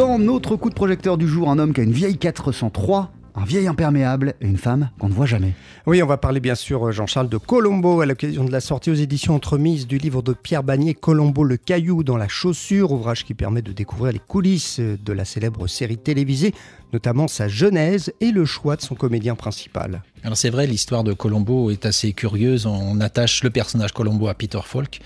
Dans notre coup de projecteur du jour, un homme qui a une vieille 403 un vieil imperméable et une femme qu'on ne voit jamais. Oui, on va parler bien sûr, Jean-Charles, de Colombo à l'occasion de la sortie aux éditions Entremises du livre de Pierre Bagné, Colombo le caillou dans la chaussure, ouvrage qui permet de découvrir les coulisses de la célèbre série télévisée notamment sa genèse et le choix de son comédien principal. Alors c'est vrai, l'histoire de Colombo est assez curieuse. On attache le personnage Colombo à Peter Falk,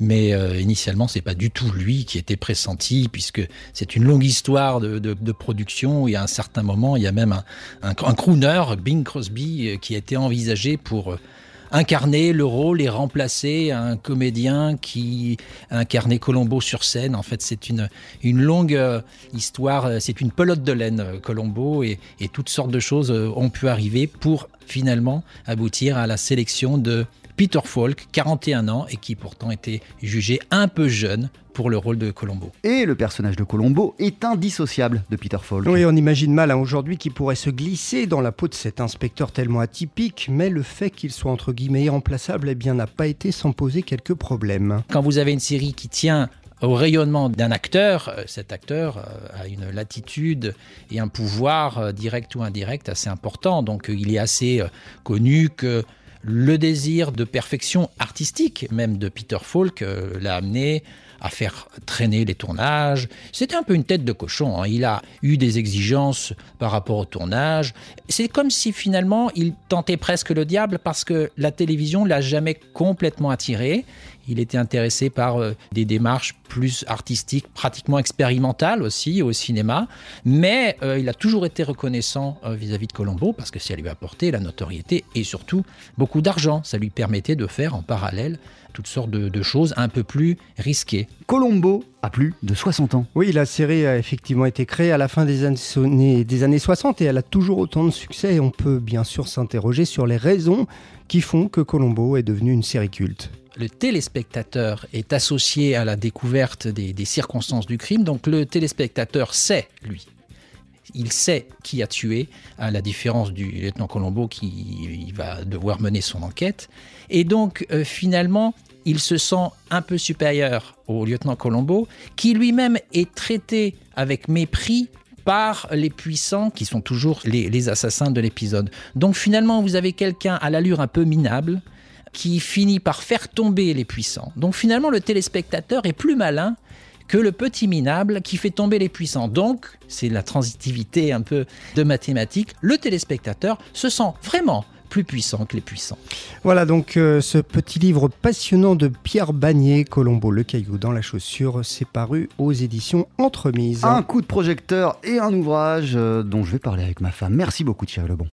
mais euh, initialement c'est pas du tout lui qui était pressenti, puisque c'est une longue histoire de, production. Il y a un certain moment, il y a même un, un crooner, Bing Crosby, euh, qui a été envisagé pour euh, incarner le rôle et remplacer un comédien qui incarnait Colombo sur scène. En fait, c'est une, longue euh, histoire, euh, c'est une pelote de laine, euh, Colombo, et, et toutes sortes de choses ont pu arriver pour finalement aboutir à la sélection de Peter Falk, 41 ans, et qui pourtant était jugé un peu jeune pour le rôle de Colombo. Et le personnage de Colombo est indissociable de Peter Falk. Oui, on imagine mal hein, aujourd'hui qu'il pourrait se glisser dans la peau de cet inspecteur tellement atypique, mais le fait qu'il soit entre guillemets irremplaçable eh bien, n'a pas été sans poser quelques problèmes. Quand vous avez une série qui tient au rayonnement d'un acteur, euh, cet acteur euh, a une latitude et un pouvoir euh, direct ou indirect assez important. Donc il est assez connu que le désir de perfection artistique, même de Peter Falk, euh, l'a amené à faire traîner les tournages. C'était un peu une tête de cochon. Hein. Il a eu des exigences par rapport au tournage. C'est comme si finalement il tentait presque le diable parce que la télévision l'a jamais complètement attiré. Il était intéressé par euh, des démarches plus artistiques, pratiquement expérimentales aussi au cinéma, mais euh, il a toujours été reconnaissant euh, vis-à-vis de Colombo parce que ça lui a apporté la notoriété et surtout beaucoup d'argent. Ça lui permettait de faire en parallèle toutes sortes de, choses un peu plus risquées. Colombo a plus de 60 ans. Oui, la série a effectivement été créée à la fin des années, des années 60 et elle a toujours autant de succès. Et on peut bien sûr s'interroger sur les raisons qui font que Colombo est devenu une série culte le téléspectateur est associé à la découverte des, circonstances du crime, donc le téléspectateur sait, lui, il sait qui a tué, à la différence du lieutenant Colombo qui va devoir mener son enquête. Et donc, euh, finalement, il se sent un peu supérieur au lieutenant Colombo, qui lui-même est traité avec mépris par les puissants qui sont toujours les assassins de l'épisode. Donc finalement, vous avez quelqu'un à l'allure un peu minable, qui finit par faire tomber les puissants. Donc finalement, le téléspectateur est plus malin que le petit minable qui fait tomber les puissants. Donc, c'est la transitivité un peu de mathématiques, le téléspectateur se sent vraiment plus puissant que les puissants. Voilà donc euh, ce petit livre passionnant de Pierre Bagné, Colombo le caillou dans la chaussure, c'est paru aux éditions Entremises. Un coup de projecteur et un ouvrage euh, dont je vais parler avec ma femme. Merci beaucoup Thierry Lebon.